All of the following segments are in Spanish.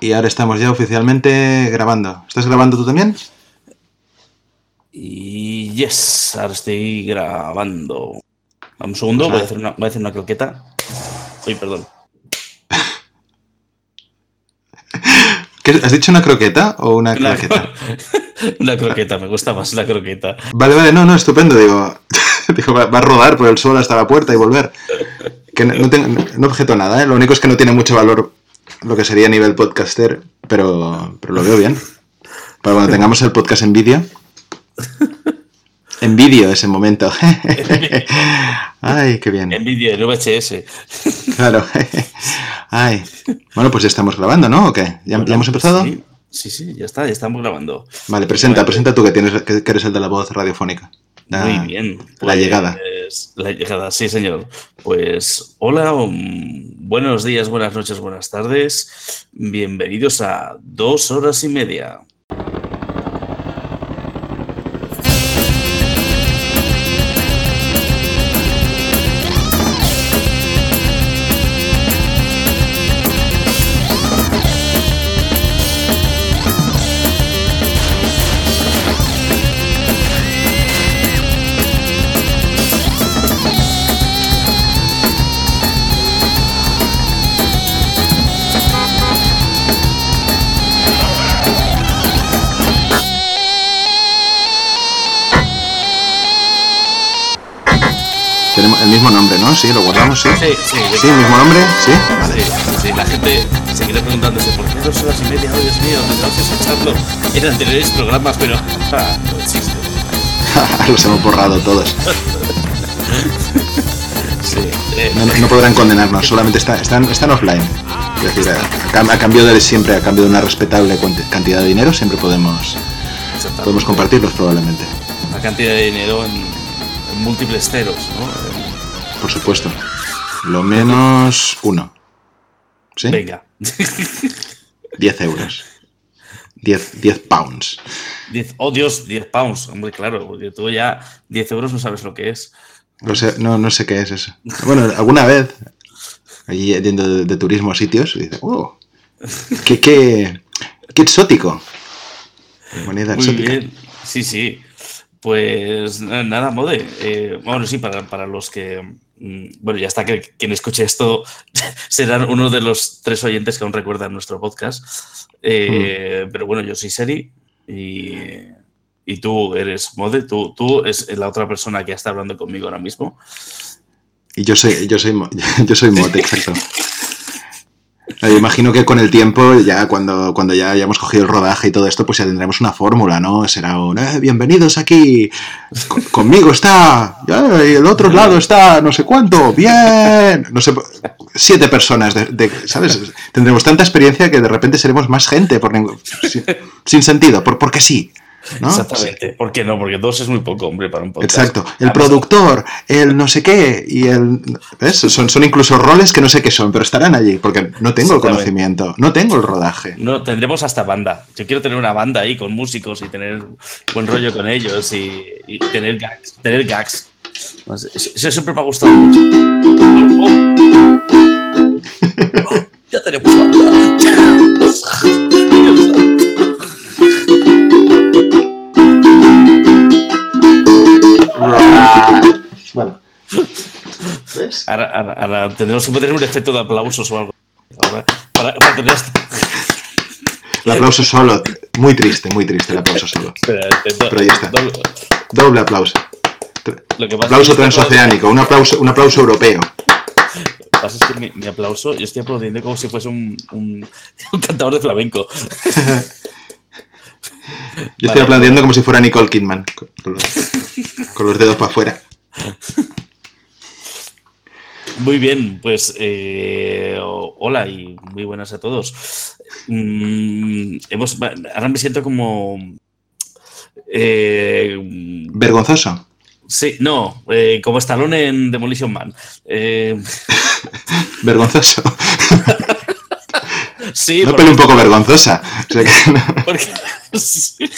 Y ahora estamos ya oficialmente grabando. ¿Estás grabando tú también? Y yes, ahora estoy grabando. Un segundo, voy a hacer una, voy a hacer una croqueta. Uy, perdón. ¿Qué- ¿Has dicho una croqueta o una Una, croqueta? una croqueta, me gusta más la croqueta. Vale, vale, no, no, estupendo. Digo, digo va, va a rodar por el suelo hasta la puerta y volver. Que no, no tengo- no objeto nada, ¿eh? Lo único es que no tiene mucho valor lo que sería a nivel podcaster, pero, pero lo veo bien. Para cuando tengamos el podcast en vídeo. En vídeo ese momento. Ay, qué bien. En vídeo, en VHS. Claro. Ay. Bueno, pues ya estamos grabando, ¿no? ¿O qué? ¿Ya, ya hemos empezado? Sí, sí, sí, ya está, ya estamos grabando. Vale, presenta, Bueno, presenta tú que, tienes, que, eres el de la voz radiofónica. La- Muy bien. la llegada. pues, La llegada, sí, señor. Pues hola, um, buenos días, buenas noches, buenas tardes. Bienvenidos a dos horas y media. Sí, lo guardamos, sí. Sí, sí, Sí, mismo nombre, sí. Vale. Sí, sí, la gente seguirá preguntándose por qué dos horas y media, oh Dios mío, tendrás que escucharlo en anteriores programas, pero ah, no existe. Los hemos borrado todos. Sí, eh, No, no podrán condenarnos, solamente está- están, están offline. Es decir, a, a cambio de siempre, a cambio de una respetable cantidad de dinero, siempre podemos, podemos compartirlos probablemente. Una cantidad de dinero en, en múltiples ceros, ¿no? Por supuesto. Lo menos uno. ¿Sí? Venga. 10 euros. 10, 10 pounds. 10, oh Dios, 10 pounds, hombre, claro, porque tú ya 10 euros no sabes lo que es. No sé, no, no sé qué es eso. Bueno, alguna vez, allí yendo de, de turismo a sitios, y dice, oh, qué, qué, qué exótico. Moneda Muy exótica. bien, sí, sí. Pues na- nada, Mode. Eh, bueno, sí, para, para los que. Mm, Bueno, ya está que quien escuche esto serán uno de los tres oyentes que aún recuerdan nuestro podcast. Eh, Mm. Pero bueno, yo soy Seri y, y tú eres Mode. Tú, tú es la otra persona que está hablando conmigo ahora mismo. Y yo soy, yo soy, yo soy mote, exacto. Eh, imagino que con el tiempo, ya cuando, cuando ya hayamos cogido el rodaje y todo esto, pues ya tendremos una fórmula, ¿no? Será un, "Eh, bienvenidos aquí, con- conmigo está, y el otro lado está, no sé cuánto, bien, no sé, siete personas, de- ¿sabes? Tendremos tanta experiencia que de repente seremos más gente, por ningún- sin, sin sentido, por, porque sí, ¿no? Exactamente. ¿Por qué no? Porque dos es muy poco, hombre, para un podcast. Exacto. El productor, el no sé qué, y el. ¿Ves? Son, son incluso roles que no sé qué son, pero estarán allí, porque no tengo el conocimiento, no tengo el rodaje. No, tendremos hasta banda. Yo quiero tener una banda ahí con músicos y tener buen rollo con ellos y, y tener gags. Tener gags. No sé, Eso, eso siempre me ha gustado mucho. Oh, oh. Oh, ya tenemos banda. Bueno. ¿Ves? Ahora, ahora- ahora tendremos que poner un efecto de aplausos o algo. Ahora, para, para tener esto. El aplauso solo. Muy triste, muy triste el aplauso solo. Espera, intento- Pero ya está. doble- Doble aplauso. Lo que pasa Aplauso es que este transoceánico, un aplauso, un aplauso europeo. Lo que pasa es que mi, mi aplauso, yo estoy aplaudiendo como si fuese un, un, un cantador de flamenco. Yo estoy aplaudiendo como si fuera Nicole Kidman, con, los, con los dedos para afuera. Muy bien, pues eh, hola y muy buenas a todos. Mm, hemos, ahora me siento como... eh, Vergonzoso. sí, no, eh, como Stallone en Demolition Man. Eh, Vergonzoso. sí, Una peli un poco vergonzosa. O sea que no- porque- sí.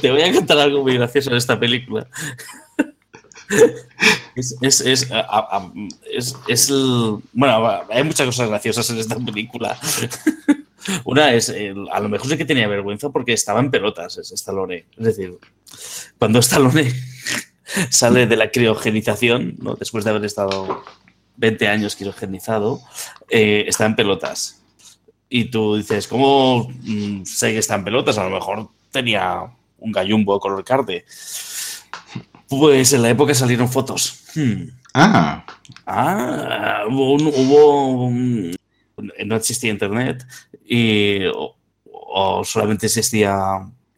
te voy a contar algo muy gracioso de esta película. Es, es, es, a- a- a- es- es el- bueno, hay muchas cosas graciosas en esta película. Una es, a lo mejor sí que tenía vergüenza porque estaba en pelotas ese Stallone. Es decir, cuando Stallone sale de la criogenización, ¿no? después de haber estado 20 años criogenizado, eh, está en pelotas. Y tú dices, ¿cómo mm, sé que está en pelotas? A lo mejor tenía un gallumbo color carde. Pues en la época salieron fotos. Hmm. Ah. Ah, hubo, no existía internet y o, solamente existía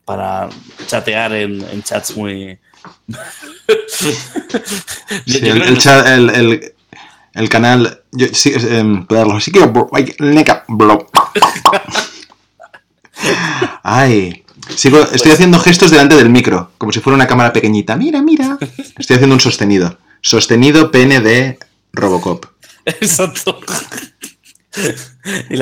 para chatear en, chats muy... el, canal... Yo, sí, eh, sí que... Ay, Sigo, estoy pues- haciendo gestos delante del micro, como si fuera una cámara pequeñita. Mira, mira. Estoy haciendo un sostenido. Sostenido pene de Robocop. Exacto.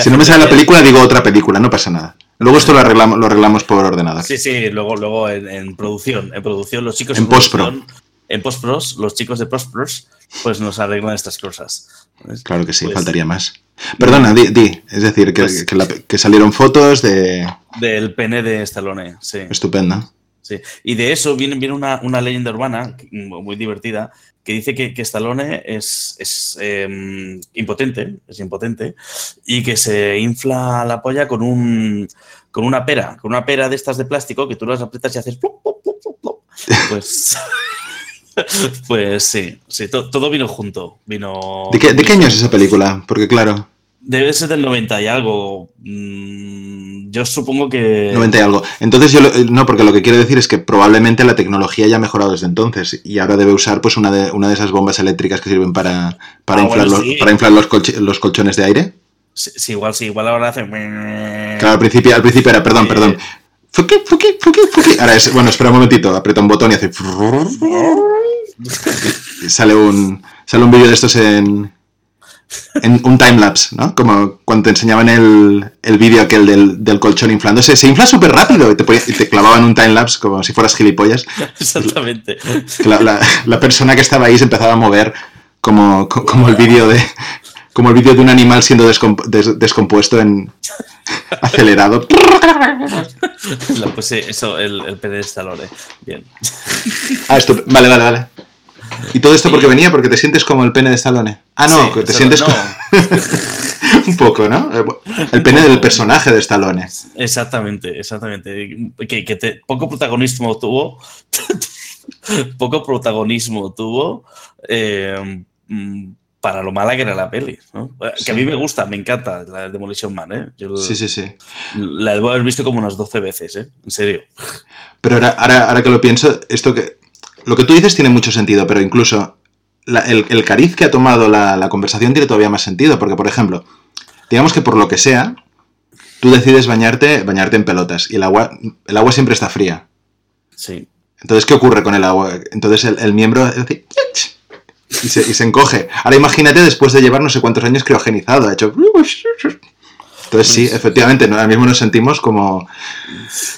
si no me sale la película, digo otra película, no pasa nada. Luego esto lo arreglamos, lo arreglamos por ordenador. Sí, sí, luego, luego en, producción. En producción, los chicos en postpro. En postpros, los chicos de postpros, pues nos arreglan estas cosas. Claro que sí, pues faltaría más. Perdona, di, di. es decir, que, pues que, salieron fotos de... Del pene de Stallone, sí. Estupendo. Sí. Y de eso viene, viene una, una, leyenda urbana muy divertida que dice que, que Stallone es, es em, impotente, es impotente, y que se infla la polla con un con una pera, con una pera de estas de plástico que tú las aprietas y haces pues pues sí, sí todo vino junto. Vino. ¿De qué, ¿De qué año es esa película? Porque claro. Debe ser del 90 y algo. Mm, yo supongo que. 90 y algo. Entonces yo no, porque lo que quiero decir es que probablemente la tecnología ya ha mejorado desde entonces y ahora debe usar pues una de, una de esas bombas eléctricas que sirven para, para, ah, inflar, los, para inflar los, los, colchones de aire. Sí, igual sí, igual ahora hace. Claro, al principio, al principio era, perdón, perdón. Fuki, fuki, fuki, fuki. Ahora es, bueno, espera un momentito, aprieta un botón y hace. sale un, sale un vídeo de estos en, en un timelapse, ¿no? Como cuando te enseñaban el, el vídeo aquel del, del, colchón inflándose. Se infla súper rápido y te, te clavaban un timelapse como si fueras gilipollas. Exactamente. La, la, persona que estaba ahí se empezaba a mover como, como el vídeo de como el vídeo de un animal siendo descompuesto en acelerado. pues eso, el, el pedestal, Bien. Ah, esto, vale, vale, vale. ¿Y todo esto porque venía? Porque te sientes como el pene de Stallone. Ah, no, te sientes como... un poco, ¿no? El pene del personaje de Stallone. Exactamente, exactamente. Que, poco protagonismo tuvo. poco protagonismo tuvo eh, para lo mala que era la peli. Que a mí me gusta, me encanta la Demolition Man. ¿eh? sí, sí, sí. La debo haber visto como unas 12 veces, ¿eh? En serio. Pero ahora, ahora, ahora que lo pienso, esto que lo que tú dices tiene mucho sentido, pero incluso el, cariz que ha tomado la, conversación tiene todavía más sentido, porque, por ejemplo, digamos que por lo que sea, tú decides bañarte, bañarte en pelotas y el agua, el agua siempre está fría. Sí. Entonces, ¿qué ocurre con el agua? Entonces el, miembro y se, y se, encoge. Ahora imagínate después de llevar no sé cuántos años criogenizado, ha hecho... Entonces sí, efectivamente, ahora mismo nos sentimos como,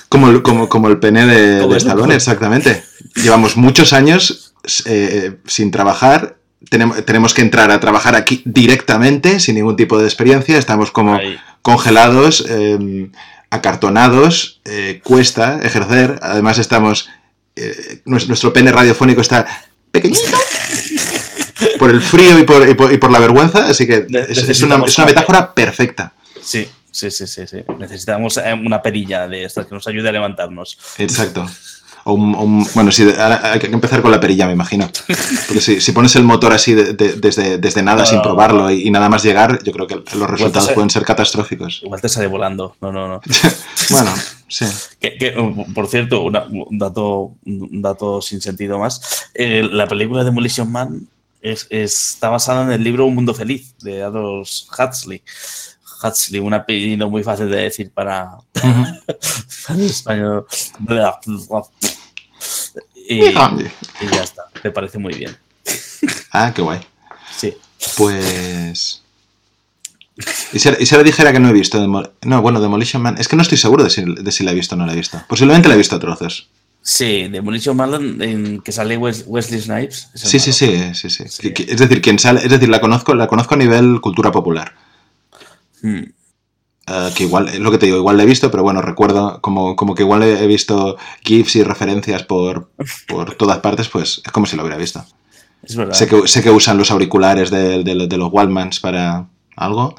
como, el, como, como el pene de, de Stallone, exactamente. Llevamos muchos años eh, sin trabajar, tenemos, tenemos que entrar a trabajar aquí directamente, sin ningún tipo de experiencia, estamos como congelados, em, acartonados, eh, cuesta ejercer, además estamos, eh, nuestro pene radiofónico está pequeñito por el frío y por, y por, la vergüenza, así que es, una, es una metáfora perfecta. Sí, sí, sí, sí, sí. Necesitamos eh, una perilla de estas que nos ayude a levantarnos. Exacto. O bueno, sí, hay que empezar con la perilla, me imagino. Porque si, pones el motor así desde, desde nada, sin probarlo y, nada más llegar, yo creo que los resultados pueden ser catastróficos. Igual te sale volando. No, no, no. bueno, sí. por cierto, un, dato, un dato sin sentido más. Eh, la película Demolition Man es, está basada en el libro Un Mundo Feliz de Adolf Huxley. Huxley, un apellido muy fácil de decir para, el español. Y, ya está, me parece muy bien. Ah, qué guay. Sí. Pues. ¿Y si, ahora dijera que no he visto? no, bueno, Demolition Man. Es que no estoy seguro de si, de si la he visto o no la he visto. Posiblemente la he visto a trozos. Sí, Demolition Man en que sale Wesley Snipes. Sí, sí, sí, sí, sí, Es decir, quien sale, es decir, la conozco, la conozco a nivel cultura popular. Hmm. eh, que igual, es lo que te digo, igual lo he visto, pero bueno, recuerdo como, como que igual he visto GIFs y referencias por, por todas partes, pues es como si lo hubiera visto. Es verdad. Sé que, sé que usan los auriculares de, de, de los Wallmans para algo.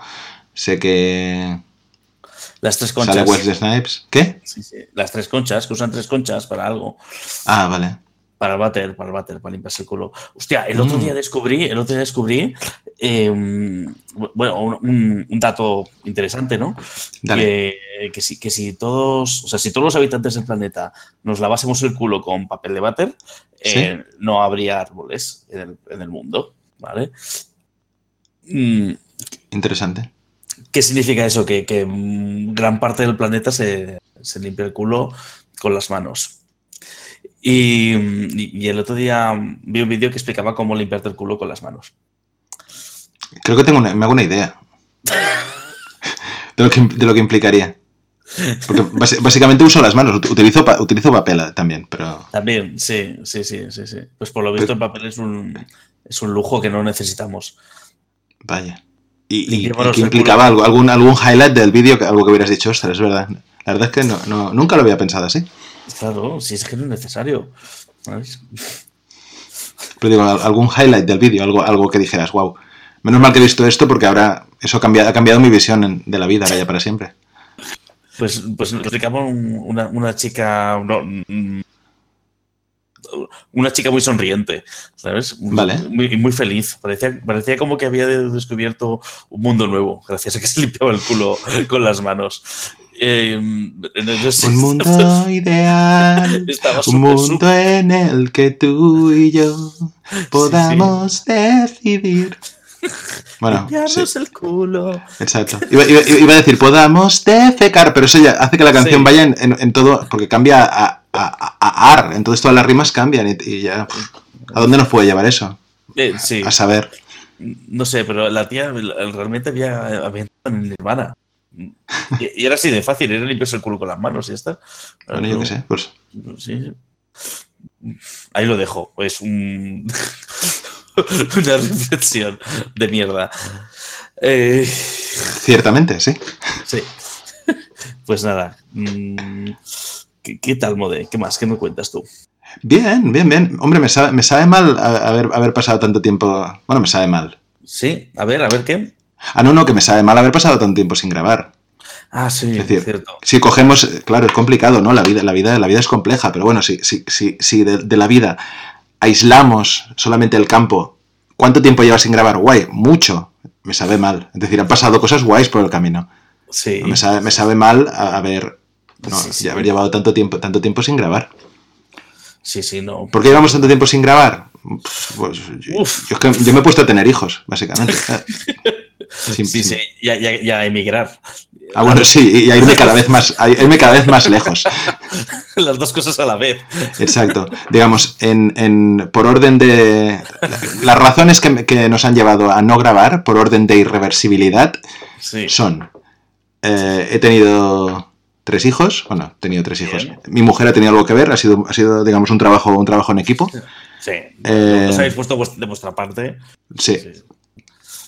Sé que Las tres conchas. sale Wesley Snipes. ¿Qué? Sí, sí. Las tres conchas, que usan tres conchas para algo. Ah, vale. Para el váter, para el váter, para limpiarse el culo. Hostia, el otro Mm. día descubrí, el otro día descubrí, eh, bueno, un, un- un dato interesante, ¿no? Dale. Que, que si, que si todos, o sea, si todos los habitantes del planeta nos lavásemos el culo con papel de váter, eh, no habría árboles en el, en el mundo, ¿vale? Mm, Interesante. ¿Qué significa eso? Que, que, gran parte del planeta se, se limpia el culo con las manos. Y, el otro día vi un vídeo que explicaba cómo limpiarte el culo con las manos. Creo que tengo una, me hago una idea. De lo que, de lo que implicaría. Porque básicamente uso las manos, ut- utilizo, pa- utilizo papel también, pero También, sí, sí, sí, sí, sí. Pues por lo visto el papel es un, es un lujo que no necesitamos. vaya. Y, y- que implicaba algo, algún, algún highlight del vídeo, que- algo que hubieras dicho, ostras, es verdad. La verdad es que no, no- nunca lo había pensado así. Claro, si es que no es necesario. ¿sabes? Pero digo, al- algún highlight del vídeo, algo, algo que dijeras, wow. Menos mal que he visto esto porque ahora eso ha cambiado, ha cambiado mi visión en- de la vida, ahora ya para siempre. Pues, pues explicaba un- una, una chica. no, una chica muy sonriente, ¿sabes? Vale. Muy, muy feliz. Parecía, parecía como que había descubierto un mundo nuevo, gracias a que se limpiaba el culo con las manos. Eh, entonces, Un mundo ideal. Un mundo en el que tú y yo podamos decidir. Bueno, sí, el culo. exacto. Iba, iba- iba a decir, podamos defecar, pero eso ya hace que la canción vaya en, en- en todo, porque cambia a, a- ar, entonces todas las rimas cambian y, y ya. ¿A dónde nos puede llevar eso? Eh, sí, A saber. no sé, pero la tía realmente había, entrado en Nirvana. Y, y era así de fácil, era limpiarse el culo con las manos y ya está. Bueno, yo qué sé, pues. Sí. Ahí lo dejo. Es un... una reflexión de mierda. Eh, Ciertamente, sí. sí. Pues nada. mm, ¿Qué, qué tal, Mode? ¿Qué más? ¿Qué me cuentas tú? Bien, bien, bien. Hombre, me sabe, me sabe mal haber, haber pasado tanto tiempo. Bueno, me sabe mal. Sí, a ver, a ver qué. Ah, no, no, que me sabe mal haber pasado tanto tiempo sin grabar. Ah, sí, Es decir, cierto. Si cogemos, claro, es complicado, ¿no? La vida, la vida, la vida es compleja, pero bueno, si, si, si, si de, de la vida aislamos solamente el campo, ¿cuánto tiempo llevas sin grabar? Guay, mucho. Me sabe mal. Es decir, han pasado cosas guays por el camino. Sí. Me sabe, me sabe mal a- haber, no, Sí, haber llevado tanto tiempo, tanto tiempo sin grabar. Sí, sí, no. ¿Por qué llevamos tanto tiempo sin grabar? Pues yo, yo es que yo me he puesto a tener hijos, básicamente. Sin- Sí, sin- sí, ya, ya, ya emigrar. Ah, bueno, sí, y a irme cada vez más, a irme cada vez más lejos. Las dos cosas a la vez. Exacto. Digamos, en, en- por orden de. Las razones que, que nos han llevado a no grabar, por orden de irreversibilidad, Sí. son. eh, he tenido tres hijos. Bueno, he tenido tres hijos. Bien. Mi mujer ha tenido algo que ver, ha sido, ha sido digamos, un trabajo, un trabajo en equipo. Sí. Eh, Os habéis puesto de vuestra parte. Sí, Sí.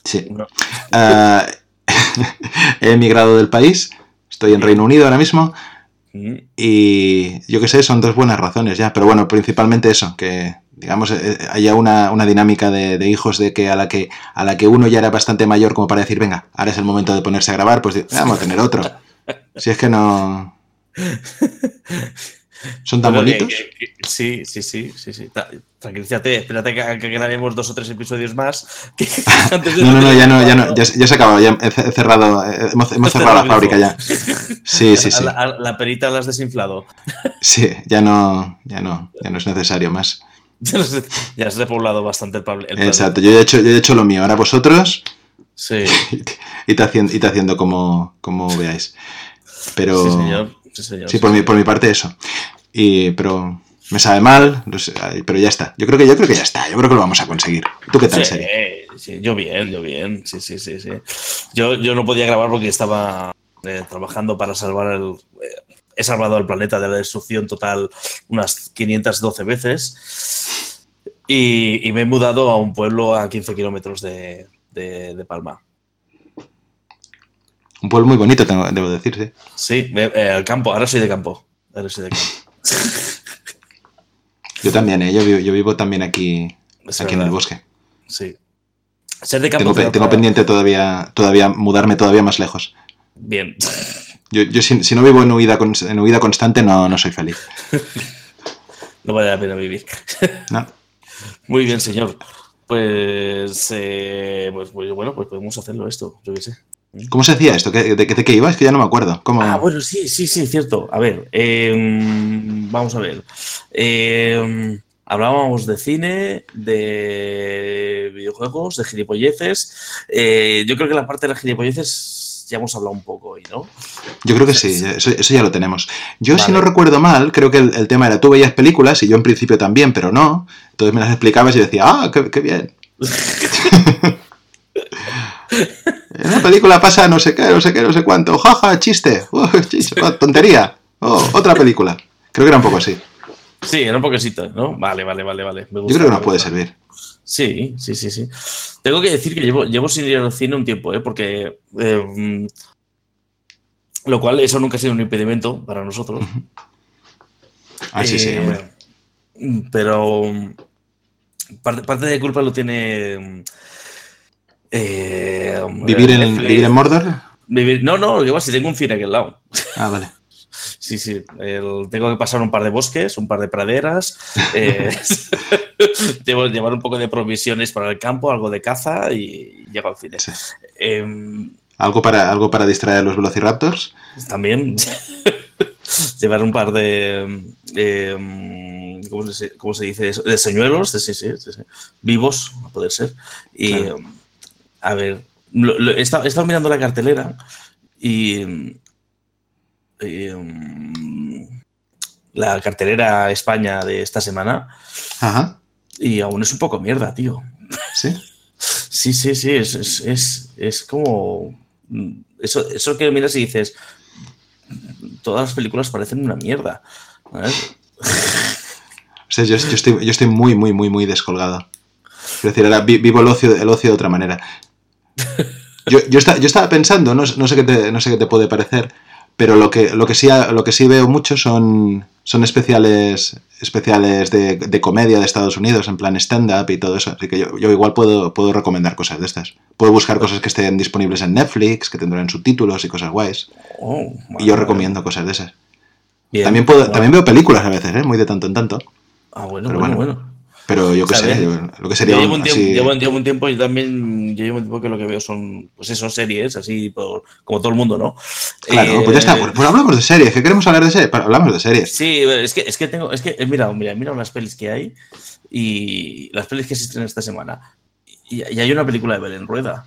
sí. No. Ah, he emigrado del país. Estoy en Reino Unido ahora mismo. Mm, Y yo qué sé, son dos buenas razones ya, pero bueno, principalmente eso, que digamos eh, haya una, una dinámica de, de hijos de que a la que a la que uno ya era bastante mayor como para decir, venga, ahora es el momento de ponerse a grabar, pues vamos a tener otro. Si es que no... Son tan bonitos. que- que- sí, sí, sí, sí, sí. Tranquilízate, espérate que, que grabemos dos o tres episodios más. que- antes de No, no, no, ya no, ya no, ya, ya se ha acabado, ya he ce- he cerrado, eh, hemos, hemos cerrado la fábrica ya. Sí, sí, sí. La, la perita la has desinflado. Sí, ya no, ya no, ya no es necesario más. Ya has- repoblado bastante el el. Exacto, yo he hecho, yo he hecho lo mío, ahora vosotros Sí, y te haciendo, y te haciendo como, como veáis. Pero sí, señor. Sí, señor. sí, por mi, por mi parte eso. Y, pero me sabe mal, pero ya está. Yo creo que yo creo que ya está. Yo creo que lo vamos a conseguir. ¿Tú qué tal, Sí, yo bien, yo bien. Sí, sí, sí, sí. Yo, yo no podía grabar porque estaba eh, trabajando para salvar el. eh, he salvado al planeta de la destrucción total unas 512 veces. Y, y me he mudado a un pueblo a 15 kilómetros de, de- de Palma. Un pueblo muy bonito, tengo, debo decir, sí. Sí, eh, al campo, ahora soy de campo. Ahora soy de campo. yo también, ¿eh? yo, vivo, yo vivo también aquí, aquí en el bosque. Sí. Ser de campo. Tengo, tengo pendiente todavía, todavía mudarme todavía más lejos. Bien. Yo, yo si, si, no vivo en huida, en huida constante, no, no soy feliz. no vale la pena vivir. No. Muy bien, señor. Pues, eh, pues, pues, bueno, pues podemos hacerlo esto, yo qué sé. ¿Cómo se hacía esto? ¿De, de, qué iba? Es que ya no me acuerdo. ¿Cómo... Ah, bueno, sí, sí, sí, cierto. A ver, eh, vamos a ver. Eh, hablábamos de cine, de videojuegos, de gilipolleces. Eh, yo creo que la parte de las gilipolleces ya hemos hablado un poco hoy, ¿no? Yo creo que sí, eso, eso ya lo tenemos. Yo, vale. si no recuerdo mal, creo que el, el, tema era tú veías películas y yo en principio también, pero no. Entonces me las explicabas y decía, ah, qué, qué bien. En la película pasa no sé qué, no sé qué, no sé cuánto. Jaja, chiste. Uh, chiste tontería. Oh, otra película. Creo que era un poco así. Sí, era un poquecito, ¿no? Vale, vale, vale, vale. Me gusta, Yo creo que nos puede servir. Sí, sí, sí, sí. Tengo que decir que llevo, llevo sin ir al cine un tiempo, ¿eh? Porque. Eh, lo cual, eso nunca ha sido un impedimento para nosotros. Ah, sí, eh, sí, hombre. Pero. Parte, parte de culpa lo tiene. Eh, ¿Vivir, en, ¿Vivir en Mordor? Vivir, no, no, yo si tengo un cine aquí al lado. Ah, vale. Sí, sí. El, tengo que pasar un par de bosques, un par de praderas. Eh, debo llevar un poco de provisiones para el campo, algo de caza y llego al. Sí. Eh, ¿Algo, para, ¿Algo para distraer a los velociraptors? También. llevar un par de. Eh, ¿cómo, se, ¿cómo, se, dice eso? De señuelos, sí, sí, sí, sí, vivos, a poder ser. Y. Claro a ver, lo, lo, he, estado, he, estado, mirando la cartelera y, y um, la cartelera España de esta semana Ajá. Y aún es un poco mierda, tío. Sí. Sí, sí, sí, es, es, es, es como... Eso, eso que miras y dices, todas las películas parecen una mierda. O sea, yo, yo, estoy, yo estoy muy, muy, muy, muy descolgado. Es decir, ahora vivo el ocio, el ocio de otra manera. Yo, yo, está, yo estaba pensando, no, no, sé qué te, no sé qué te puede parecer, pero lo que, lo que, sí, lo que sí veo mucho son, son especiales, especiales de, de comedia de Estados Unidos, en plan stand-up y todo eso. Así que yo, yo igual puedo, puedo recomendar cosas de estas. Puedo buscar cosas que estén disponibles en Netflix, que tendrán subtítulos y cosas guays. Oh, y yo recomiendo cosas de esas. Bien, también, puedo, bueno. también veo películas a veces, ¿eh? muy de tanto en tanto. Ah, bueno, pero bueno. bueno. bueno. Pero yo qué sé, lo que sería. Yo llevo un, tiempo, así... llevo, llevo un tiempo y también yo llevo un tiempo que lo que veo son, pues eso, series, así por, como todo el mundo, ¿no? Claro, eh, pues ya está, pues, pues, hablamos de series, que queremos hablar de series, hablamos de series. Sí, es que, es que tengo, es que, mira, mira, mira las pelis que hay y las pelis que existen esta semana. Y, y hay una película de Belén Rueda.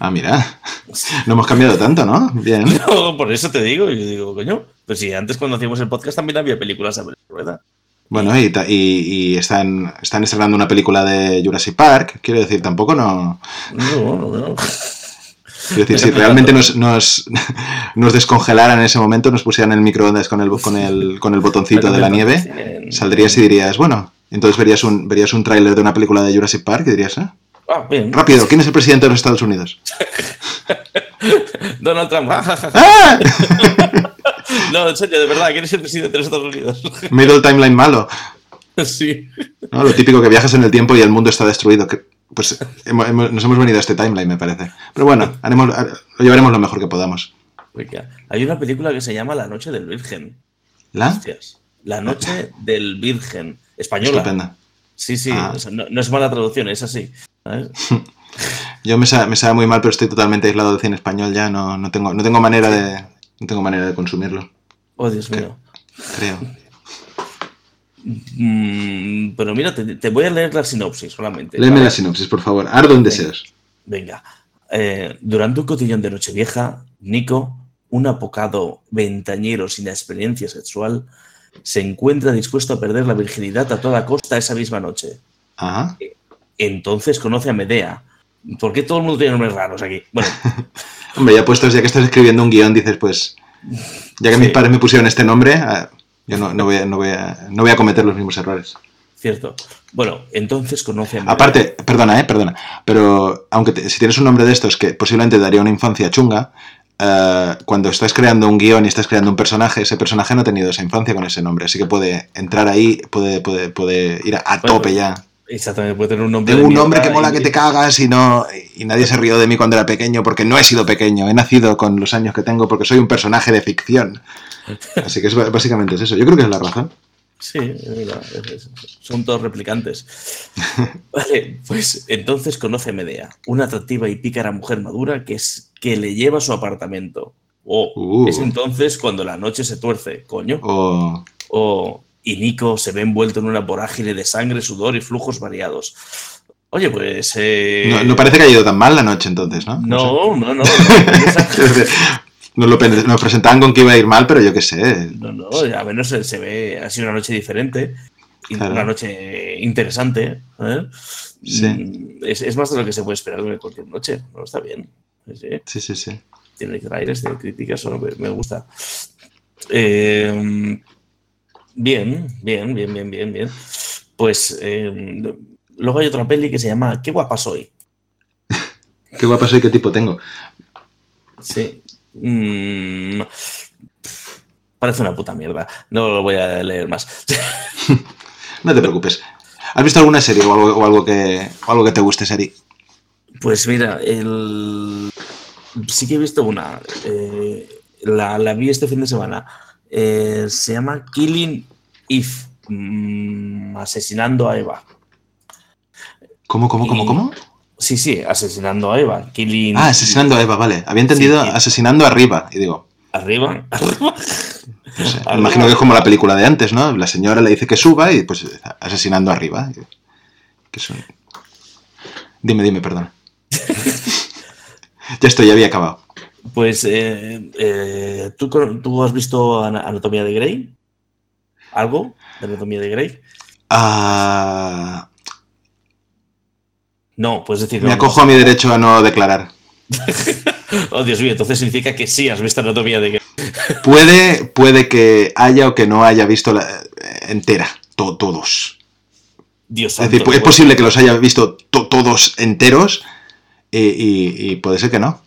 Ah, mira, no hemos cambiado tanto, ¿no? Bien. No, por eso te digo, yo digo, coño, pues si antes cuando hacíamos el podcast también había películas de Belén Rueda. Bueno, y, y, y, están, están estrenando una película de Jurassic Park, quiero decir, tampoco no... No, no, no. Quiero decir, si realmente nos, nos, nos, descongelaran en ese momento, nos pusieran el microondas con el, con el, con el botoncito de la nieve, saldrías y dirías, bueno, entonces verías un, verías un tráiler de una película de Jurassic Park y dirías, ¿eh? Ah, bien. Rápido, ¿quién es el presidente de los Estados Unidos? Donald Trump. ¡Ah! No, en serio, de verdad, ¿quién es el presidente de los Estados Unidos? Middle timeline malo. Sí. ¿No? Lo típico que viajas en el tiempo y el mundo está destruido. Que, pues hemos, hemos, nos hemos venido a este timeline, me parece. Pero bueno, haremos, lo llevaremos lo mejor que podamos. Hay una película que se llama La Noche del Virgen. ¿La? Hostias. La Noche del Virgen. Española. Estupenda. Sí, sí. Ah. O sea, no, no, es mala traducción, es así. ¿sabes? Yo me sabe, me sabe, muy mal, pero estoy totalmente aislado del cine español ya. No, no, tengo, no tengo manera de, no tengo manera de consumirlo. Oh, Dios mío. Creo. Mm, pero mira, te, te, voy a leer la sinopsis solamente. Léeme la sinopsis, por favor. Ardo en deseos. Venga. Eh, durante un cotillón de Nochevieja, Nico, un apocado ventañero sin experiencia sexual, se encuentra dispuesto a perder la virginidad a toda costa esa misma noche. Ajá. Entonces conoce a Medea. ¿Por qué todo el mundo tiene nombres raros aquí? Bueno. Hombre, ya puestos, ya que estás escribiendo un guion, dices, pues, ya que sí. mis padres me pusieron este nombre, ah, yo no, no, voy a, no, voy a, no voy a cometer los mismos errores. cierto. Bueno, entonces conoce a Medea. Aparte, perdona, eh, perdona, pero aunque te- si tienes un nombre de estos que posiblemente daría una infancia chunga, eh, cuando estás creando un guion y estás creando un personaje, ese personaje no ha tenido esa infancia con ese nombre, así que puede entrar ahí, puede, puede, puede ir a, a Bueno, tope ya. Exactamente, puede tener un nombre. Tengo un nombre que mola y- que te cagas y no y nadie se rió de mí cuando era pequeño porque no he sido pequeño, he nacido con los años que tengo porque soy un personaje de ficción. Así que es, básicamente es eso. Yo creo que es la razón. Sí, es verdad, es- es- son todos replicantes. Vale, pues entonces conoce a Medea, una atractiva y pícara mujer madura que, es, que le lleva a su apartamento. Oh, Uh. es entonces cuando la noche se tuerce, coño. O Oh, y Nico se ve envuelto en una vorágine de sangre, sudor y flujos variados. Oye, pues. eh, no, no parece que haya ido tan mal la noche entonces, ¿no? No, no, no. Nos lo pre- nos presentaban con que iba a ir mal, pero yo qué sé. No, no, a menos se, se ve, ha sido una noche diferente, Claro. una noche interesante. ¿eh? Sí. Mm, Es, es más de lo que se puede esperar de cualquier noche, ¿no? Está bien. Sí, sí. Sí, sí. Tiene aires de críticas, ¿no? me, me gusta. Eh, bien, bien, bien, bien, bien, bien. Pues eh, luego hay otra peli que se llama Qué guapa soy. Qué guapa soy, qué tipo tengo. Sí. Mm, parece una puta mierda. No lo voy a leer más. No te preocupes. ¿Has visto alguna serie o algo, o algo que, o algo que te guste, Seri? Pues mira, el... sí que he visto una. eh, la, la vi este fin de semana. Eh, se llama Killing Eve. mm, asesinando a Eva. ¿Cómo, cómo, cómo, cómo? Sí, sí, asesinando a Eva. Killing Ah, asesinando a Eva, vale. Había entendido Sí, asesinando arriba. Y digo, Arriba. no sé, me Arriba. imagino que es como la película de antes, ¿no? La señora le dice que suba y pues asesinando arriba. Que Dime, dime, perdón. ya estoy, ya había acabado. Pues, eh, eh, ¿tú, ¿tú has visto Ana- Anatomía de Grey? ¿Algo de Anatomía de Grey? Ah, No, puedes decir me acojo a mi derecho a no declarar. Oh, Dios mío, entonces significa que sí has visto Anatomía de Grey. Puede, puede que haya o que no haya visto la, eh, entera, to- todos. Dios Es santo. decir, es posible que los haya visto to- todos enteros y, y- y puede ser que no.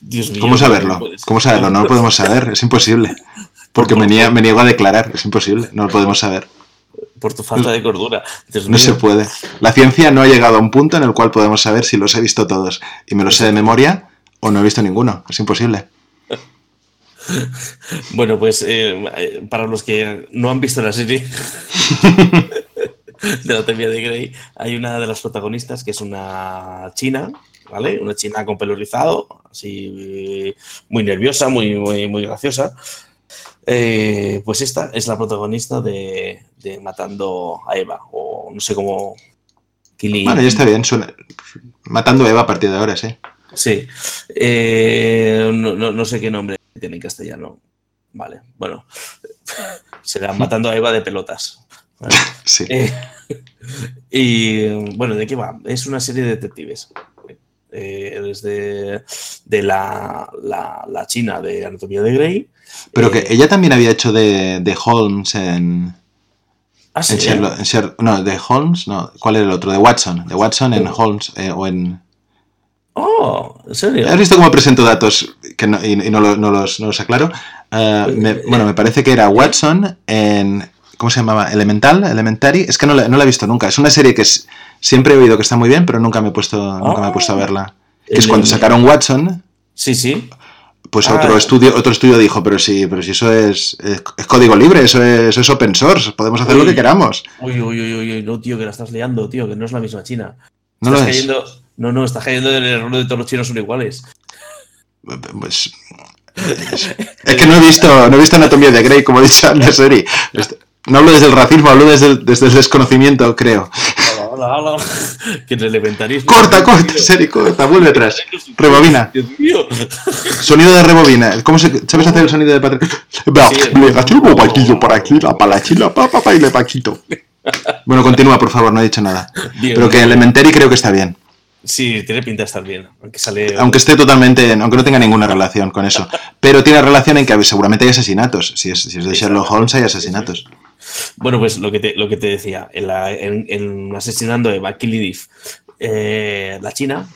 Dios mío, ¿Cómo no saberlo? puedes. ¿Cómo saberlo? No lo podemos saber, es imposible. Porque me niego, me niego a declarar, es imposible, no lo podemos saber. Por tu falta de cordura. Dios No mío. se puede. La ciencia no ha llegado a un punto en el cual podemos saber si los he visto todos y me los sé de memoria o no he visto ninguno. Es imposible. Bueno, pues eh, eh, para los que no han visto la serie de la Anatomía de Grey, hay una de las protagonistas que es una china, ¿vale? Una china con pelo rizado, así muy nerviosa, muy, muy, muy graciosa. Eh, pues esta es la protagonista de, de Matando a Eva, o no sé cómo. Killing- Bueno, ya está bien. suena- Matando a Eva a partir de ahora, sí. Sí. Eh, no, no- no sé qué nombre tiene en castellano. Vale, bueno. Será Matando a Eva de pelotas. ¿vale? Sí. Eh, y bueno, ¿de qué va? Es una serie de detectives. Eh, desde de la, la, la China de Anatomía de Grey. Pero eh, que ella también había hecho de, de Holmes en, Ah, sí, en Sherlock, en Sher- No, de Holmes, no. ¿Cuál era el otro? De Watson. De Watson en Holmes eh, o en... Oh, ¿en serio? ¿Has visto cómo presento datos que no- y, y no, lo- no los, no los aclaro? Eh, me- bueno, me parece que era Watson en... ¿Cómo se llamaba? Elemental, Elementary. Es que no la, no la he visto nunca. Es una serie que es- siempre he oído que está muy bien, pero nunca me he puesto, nunca me he puesto a verla. Que es cuando sacaron Watson, Sí, sí. pues Ah. otro estudio, otro estudio dijo, pero si, pero si eso es, es, es código libre, eso es, eso es open source, podemos hacer lo que queramos. Uy, uy, uy, uy, no, tío, que la estás liando, tío, que no es la misma China. No lo Estás es. cayendo- no, no, estás cayendo en el error de todos los chinos son iguales. Pues, es que no he visto, no he visto Anatomía de Grey, como he dicho serie. Est- No hablo desde el racismo, hablo desde el, desde el desconocimiento, creo. Hola, hola, hola. Que el elementarismo. Corta, corta, serie, corta, vuelve atrás. Rebobina. Dios mío. Sonido de rebobina. ¿Cómo se, ¿Sabes hacer el sonido de Patrick? Le cachivo paquillo por aquí, la palachila, pa, pa, pa, y le paquito. Bueno, continúa, por favor, no he dicho nada. Pero que. Elementary creo que está bien. Sí, tiene pinta de estar bien. Aunque sale. Aunque esté totalmente, aunque no tenga ninguna relación con eso. Pero tiene relación en que seguramente hay asesinatos. Si es, si es de Sherlock Holmes hay asesinatos. Bueno, pues lo que te, lo que te decía, en, la, en, asesinando Eva Kilidif, eh, la China,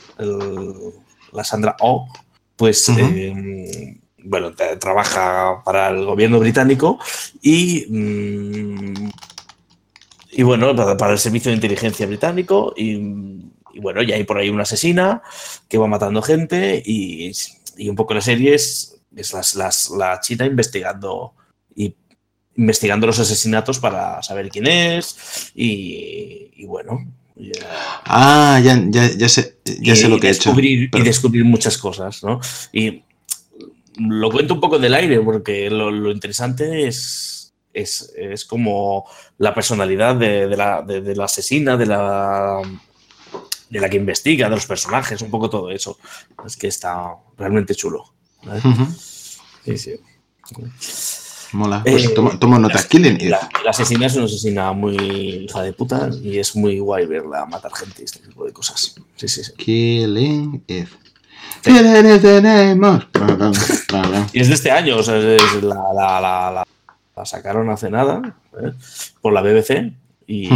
la Sandra Oh, pues eh, bueno, trabaja para el gobierno británico y, mm, y bueno, para, el servicio de inteligencia británico y, bueno, ya hay por ahí una asesina que va matando gente y, un poco la serie es, la China investigando y investigando los asesinatos para saber quién es y, bueno. Ah, ya, ya, sé, ya sé lo que he hecho. Y descubrir muchas cosas, ¿no? Y lo cuento un poco del aire porque lo, interesante es, es, como la personalidad de, la, asesina, de la, de la que investiga, de los personajes, un poco todo eso. Es que está realmente chulo. Sí, sí. Mola. Pues eh, tomo, nota. La, la, asesina es una asesina muy hija de puta y es muy guay verla matar gente y este tipo de cosas. Sí, sí, sí. Killing Eve. y es de este año, o sea, la, sacaron hace nada ¿eh? por la BBC y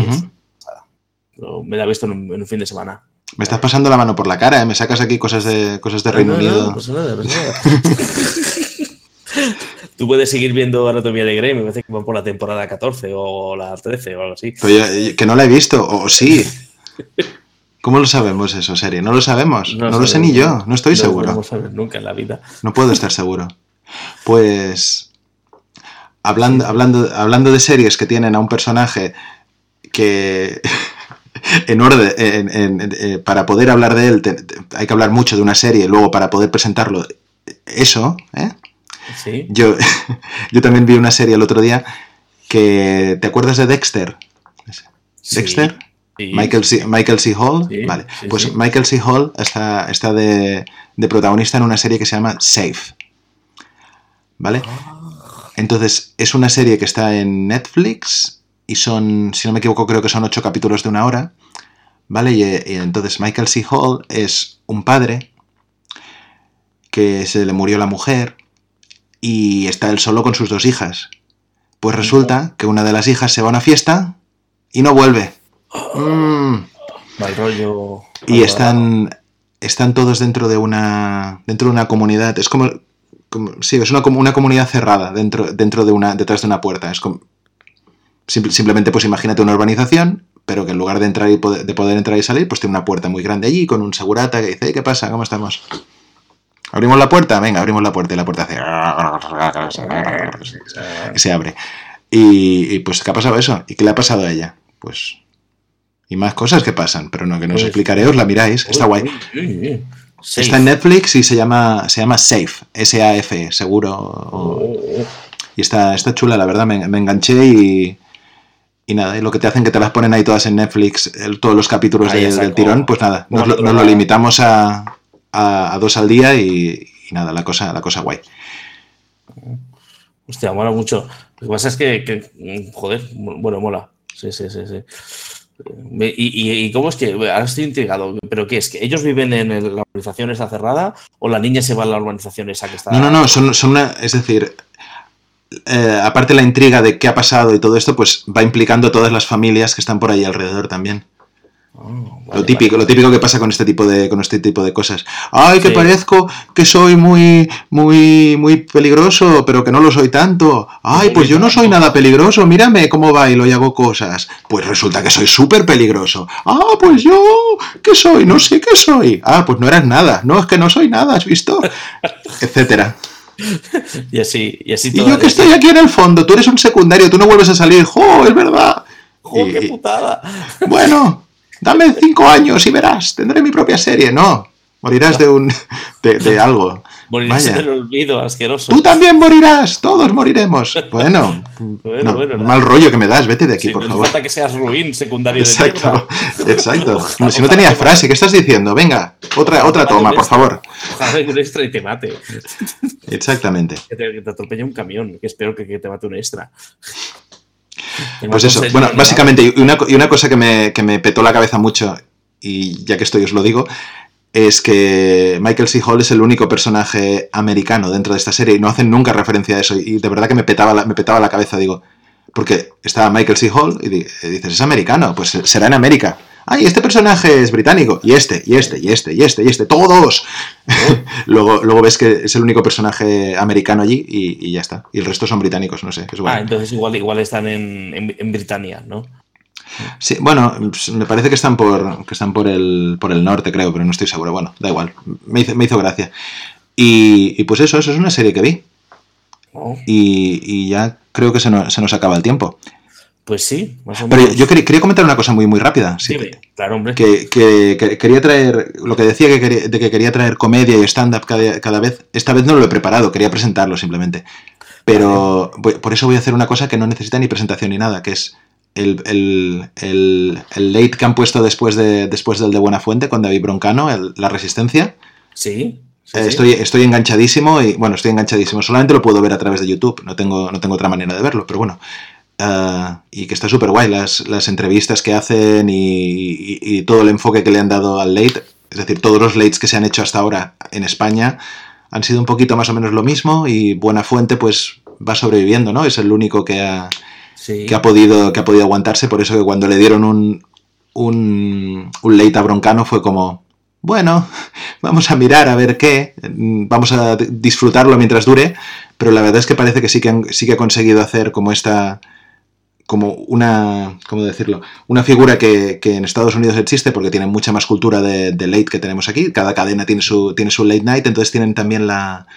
me la he visto en un, fin de semana. Me estás pasando la mano por la cara, ¿eh? me sacas aquí cosas de cosas de Reino Unido. No, nada, Tú puedes seguir viendo Anatomía de Grey, me parece que van por la temporada 14 o la 13 o algo así. que no la he visto, o sí. ¿Cómo lo sabemos eso, serie? No lo sabemos. No, lo sé ni yo, no estoy seguro. No saber nunca en la vida. No puedo estar seguro. Pues hablando, hablando, hablando de series que tienen a un personaje que en orden, eh, para poder hablar de él hay que hablar mucho de una serie, luego para poder presentarlo, eso, ¿eh? ¿Sí? Yo, yo también vi una serie el otro día que, ¿te acuerdas de Dexter? ¿Dexter? Michael, C, Michael C. Hall. vale. pues Michael C. Hall está, está de, protagonista en una serie que se llama Safe. ¿Vale? Ah. Entonces, es una serie que está en Netflix y son, si no me equivoco, creo que son ocho capítulos de una hora. ¿Vale? Y, y entonces Michael C. Hall es un padre que se le murió la mujer y está él solo con sus dos hijas. Pues resulta que una de las hijas se va a una fiesta y no vuelve. Mm. Mal rollo. Y están, están todos dentro de una dentro de una comunidad. Es como, sí, es una, una comunidad cerrada dentro, dentro de una detrás de una puerta. Es como, simplemente pues imagínate una urbanización, pero que en lugar de entrar y poder, de poder entrar y salir, pues tiene una puerta muy grande allí con un segurata que dice, ¿qué pasa? ¿Cómo estamos? ¿Abrimos la puerta? Venga, abrimos la puerta y la puerta hace... y se abre. Y, y pues, ¿qué ha pasado eso? ¿Y qué le ha pasado a ella? Pues y más cosas que pasan, pero no, que no os explicaré, os la miráis, está guay. Está en Netflix y se llama, se llama Safe, S-A-F, seguro. Oh. Y está, está chula, la verdad, me, enganché y, y nada, y lo que te hacen que te las ponen ahí todas en Netflix, todos los capítulos del tirón, pues nada, nos, lo limitamos a, a, dos al día y, nada, la cosa, la cosa guay. Hostia, mola mucho. Lo que pasa es que, que joder, bueno, mola. Sí, sí, sí, sí. ¿Y, cómo es que, ahora estoy intrigado, pero qué es? ¿Que ellos viven en la urbanización esa cerrada o la niña se va a la urbanización esa que está... No, no, no, son, son una, es decir, eh, aparte la intriga de qué ha pasado y todo esto, pues va implicando todas las familias que están por ahí alrededor también. Oh, lo típico, lo típico que pasa con este tipo de, con este tipo de cosas. Ay, que parezco que soy muy, muy, muy peligroso, pero que no lo soy tanto. Ay, pues yo no soy nada peligroso. Mírame cómo bailo y hago cosas. Pues resulta que soy súper peligroso. Ah, pues yo, ¿qué soy? No sé qué soy. Ah, pues no eras nada. No, es que no soy nada, ¿has visto? Etcétera. Y así, y así Y yo que estoy aquí en el fondo, tú eres un secundario, tú no vuelves a salir. ¡Jo, es verdad! ¡Jo, qué putada! Bueno, Dame cinco años y verás, tendré mi propia serie. No, morirás de un de, algo. Morirás del olvido asqueroso. Tú también morirás, todos moriremos. Bueno, mal rollo que me das, vete de aquí, por favor. No falta que seas ruin secundario exacto, de Exacto, Si no tenía frase, ¿qué estás diciendo? Venga, otra, otra toma, por favor. un extra y te mate. Exactamente. Que te, atropelle un camión, que espero que, que te mate un extra. Pues eso, bueno, básicamente, y una, y una cosa que me, que me, petó la cabeza mucho, y ya que estoy os lo digo, es que Michael C. Hall es el único personaje americano dentro de esta serie y no hacen nunca referencia a eso. Y de verdad que me petaba la, me petaba la cabeza, digo, Porque estaba Michael C. Hall y dices, es americano, pues será en América. Ay, este personaje es británico. Y este, y este, y este, y este, y este. ¡Todos! luego, luego ves que es el único personaje americano allí y, ya está. Y el resto son británicos, no sé. Ah, entonces igual, igual están en, en, Britania, ¿no? Sí, bueno, me parece que están por que están por el, por el norte, creo, pero no estoy seguro. Bueno, da igual. Me hizo, me hizo gracia. Y, pues eso, eso es una serie que vi. Oh. Y, ya creo que se nos, se nos acaba el tiempo. Pues sí, más o menos. Pero yo quería, comentar una cosa muy, muy rápida. Sí, claro, hombre. Que, quería traer, lo que decía que quería, de que quería traer comedia y stand-up cada, vez, esta vez no lo he preparado, quería presentarlo simplemente. Pero por eso voy a hacer una cosa que no necesita ni presentación ni nada, que es el, el, late que han puesto después, de, después del de Buena Fuente con David Broncano, La Resistencia. Sí. Eh, estoy, estoy enganchadísimo y, bueno, estoy enganchadísimo. Solamente lo puedo ver a través de YouTube, no tengo, no tengo otra manera de verlo, pero bueno. Ah, y que está súper guay las, las, entrevistas que hacen y, todo el enfoque que le han dado al late. Es decir, todos los lates que se han hecho hasta ahora en España han sido un poquito más o menos lo mismo y Buena Fuente pues va sobreviviendo, ¿no? Es el único que ha, que ha, podido, que ha podido aguantarse. Por eso que cuando le dieron un, un, un late a Broncano fue como, bueno, vamos a mirar a ver qué, vamos a disfrutarlo mientras dure, pero la verdad es que parece que sí que, sí que ha conseguido hacer como esta como una, ¿cómo decirlo? Una figura que, en Estados Unidos existe porque tienen mucha más cultura de, late que tenemos aquí. Cada cadena tiene su, tiene su late night, entonces tienen también la,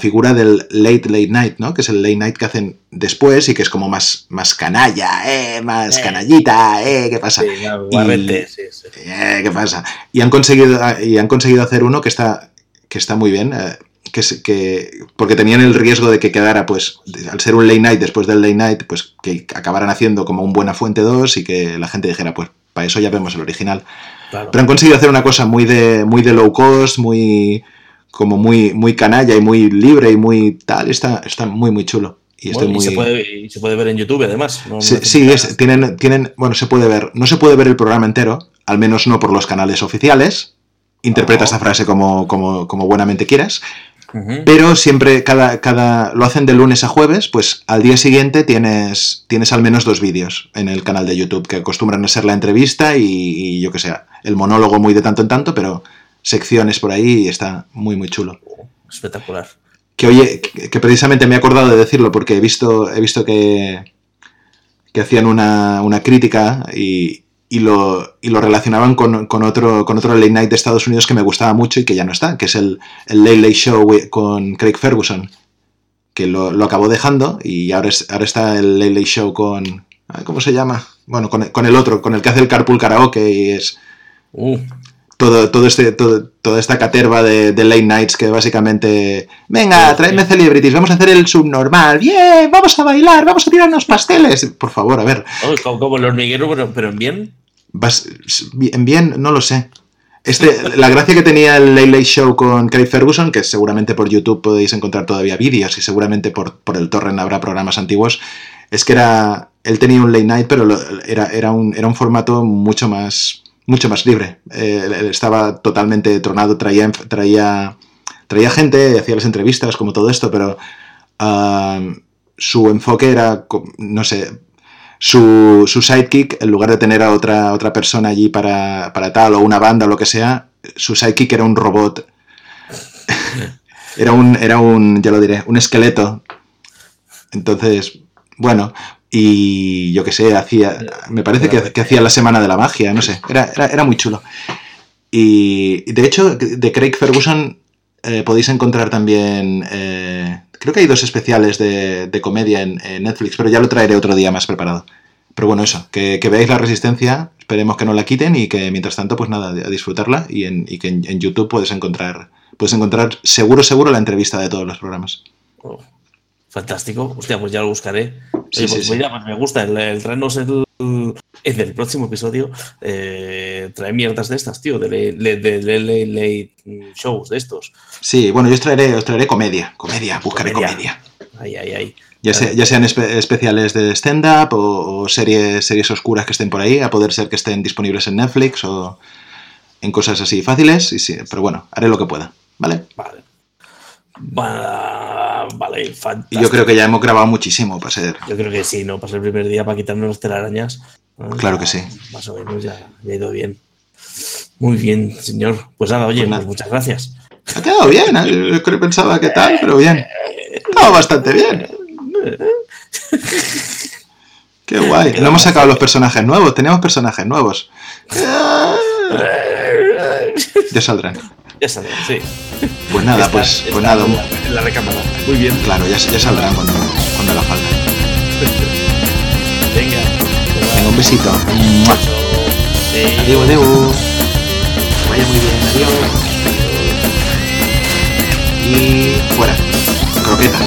figura del late late night, ¿no? Que es el late night que hacen después y que es como más, más canalla, ¿eh? Más eh. canallita, ¿eh? ¿Qué pasa? Sí, sí, sí. Eh, ¿Qué pasa? Y han conseguido, y han conseguido hacer uno que está, que está muy bien. Eh, que, que, porque tenían el riesgo de que quedara, pues, al ser un late night después del late night, pues que acabaran haciendo como un Buena Fuente 2 y que la gente dijera, pues, para eso ya vemos el original. Pero han conseguido hacer una cosa muy de, muy de low cost, muy como muy, muy canalla y muy libre y muy tal, está, está muy, muy chulo. Y, se puede, se puede, ver en YouTube además. sí, tienen, tienen, bueno, se puede ver, no se puede ver el programa entero, al menos no por los canales oficiales, interpreta esa frase como, como, como, buenamente quieras, pero siempre, cada, cada, lo hacen de lunes a jueves, pues al día siguiente tienes, tienes al menos dos vídeos en el canal de YouTube que acostumbran a ser la entrevista y, yo que sé, el monólogo muy de tanto en tanto, pero secciones por ahí y está muy, muy chulo. Espectacular. Que oye, que, precisamente me he acordado de decirlo porque he visto, he visto que, que hacían una, una crítica y, y lo, y lo relacionaban con, con, otro, con otro late night de Estados Unidos que me gustaba mucho y que ya no está, que es el, el Late Late Show con Craig Ferguson, que lo, lo acabó dejando y ahora, es, ahora está el Late Late Show con... ¿Cómo se llama? Bueno, con, con, el otro, con el que hace el Carpool Karaoke y es... Uh. Todo, todo este, todo, toda esta caterva de, de, late nights que básicamente, venga, tráeme celebrities, vamos a hacer el subnormal, bien, vamos a bailar, vamos a tirarnos pasteles. Por favor, a ver. como, como el hormiguero, pero, pero en bien. Vas, bien, bien, no lo sé. Este, la gracia que tenía el Late Late Show con Craig Ferguson, que seguramente por YouTube podéis encontrar todavía vídeos y seguramente por, por el torrent habrá programas antiguos, es que era él tenía un late night, pero era, era, un, era un formato mucho más, mucho más libre. Eh, estaba totalmente tronado, traía, traía, traía gente, hacía las entrevistas, como todo esto, pero ah, su enfoque era, no sé, su, su, sidekick, en lugar de tener a otra, otra persona allí para, tal, o una banda o lo que sea, su sidekick era un robot. era un, era un, ya lo diré, un esqueleto. Entonces, bueno, y yo qué sé, hacía, me parece que, hacía la Semana de la Magia, no sé, era, era, muy chulo. Y de hecho, de Craig Ferguson eh, podéis encontrar también eh, Creo que hay dos especiales de, comedia en, Netflix, pero ya lo traeré otro día más preparado. Pero bueno, eso, que, veáis la resistencia, esperemos que no la quiten y que mientras tanto, pues nada, a disfrutarla y, en, que en, YouTube puedes encontrar, puedes encontrar seguro, seguro la entrevista de todos los programas. Oh, fantástico, hostia, pues ya lo buscaré. Sí, sí, pues, pues me gusta el, el traernos el, en el próximo episodio eh, trae mierdas de estas, tío, de late shows de estos. Sí, bueno, yo os traeré, os traeré comedia, comedia, buscaré comedia. Ay, ay, ay. Ya, ya sean especiales de stand-up o, series, series oscuras que estén por ahí, a poder ser que estén disponibles en Netflix o en cosas así fáciles, y sí, pero bueno, haré lo que pueda, ¿vale? Vale. vale, fantástico. Y yo creo que ya hemos grabado muchísimo para ser. Yo creo que sí, ¿no? Para ser el primer día, para quitarnos las telarañas. ¿no? Claro que sí. Más o menos ya, ya ha ido bien. Muy bien, señor. Pues nada, oye, Pues nada. pues muchas gracias. Ha quedado bien, ¿eh? yo creo que pensaba que tal, pero bien. Estaba bastante bien. Qué guay. No hemos sacado los personajes nuevos, tenemos personajes nuevos. Ya saldrán. Ya sabes, sí. Pues nada, Está- pues, está pues nada. en la, la recámara. Muy bien. Claro, ya, ya saldrán cuando, cuando haga falta. Venga. Venga, un besito. Adiós, adiós. Que vaya muy bien, adiós. Y fuera. Croqueta.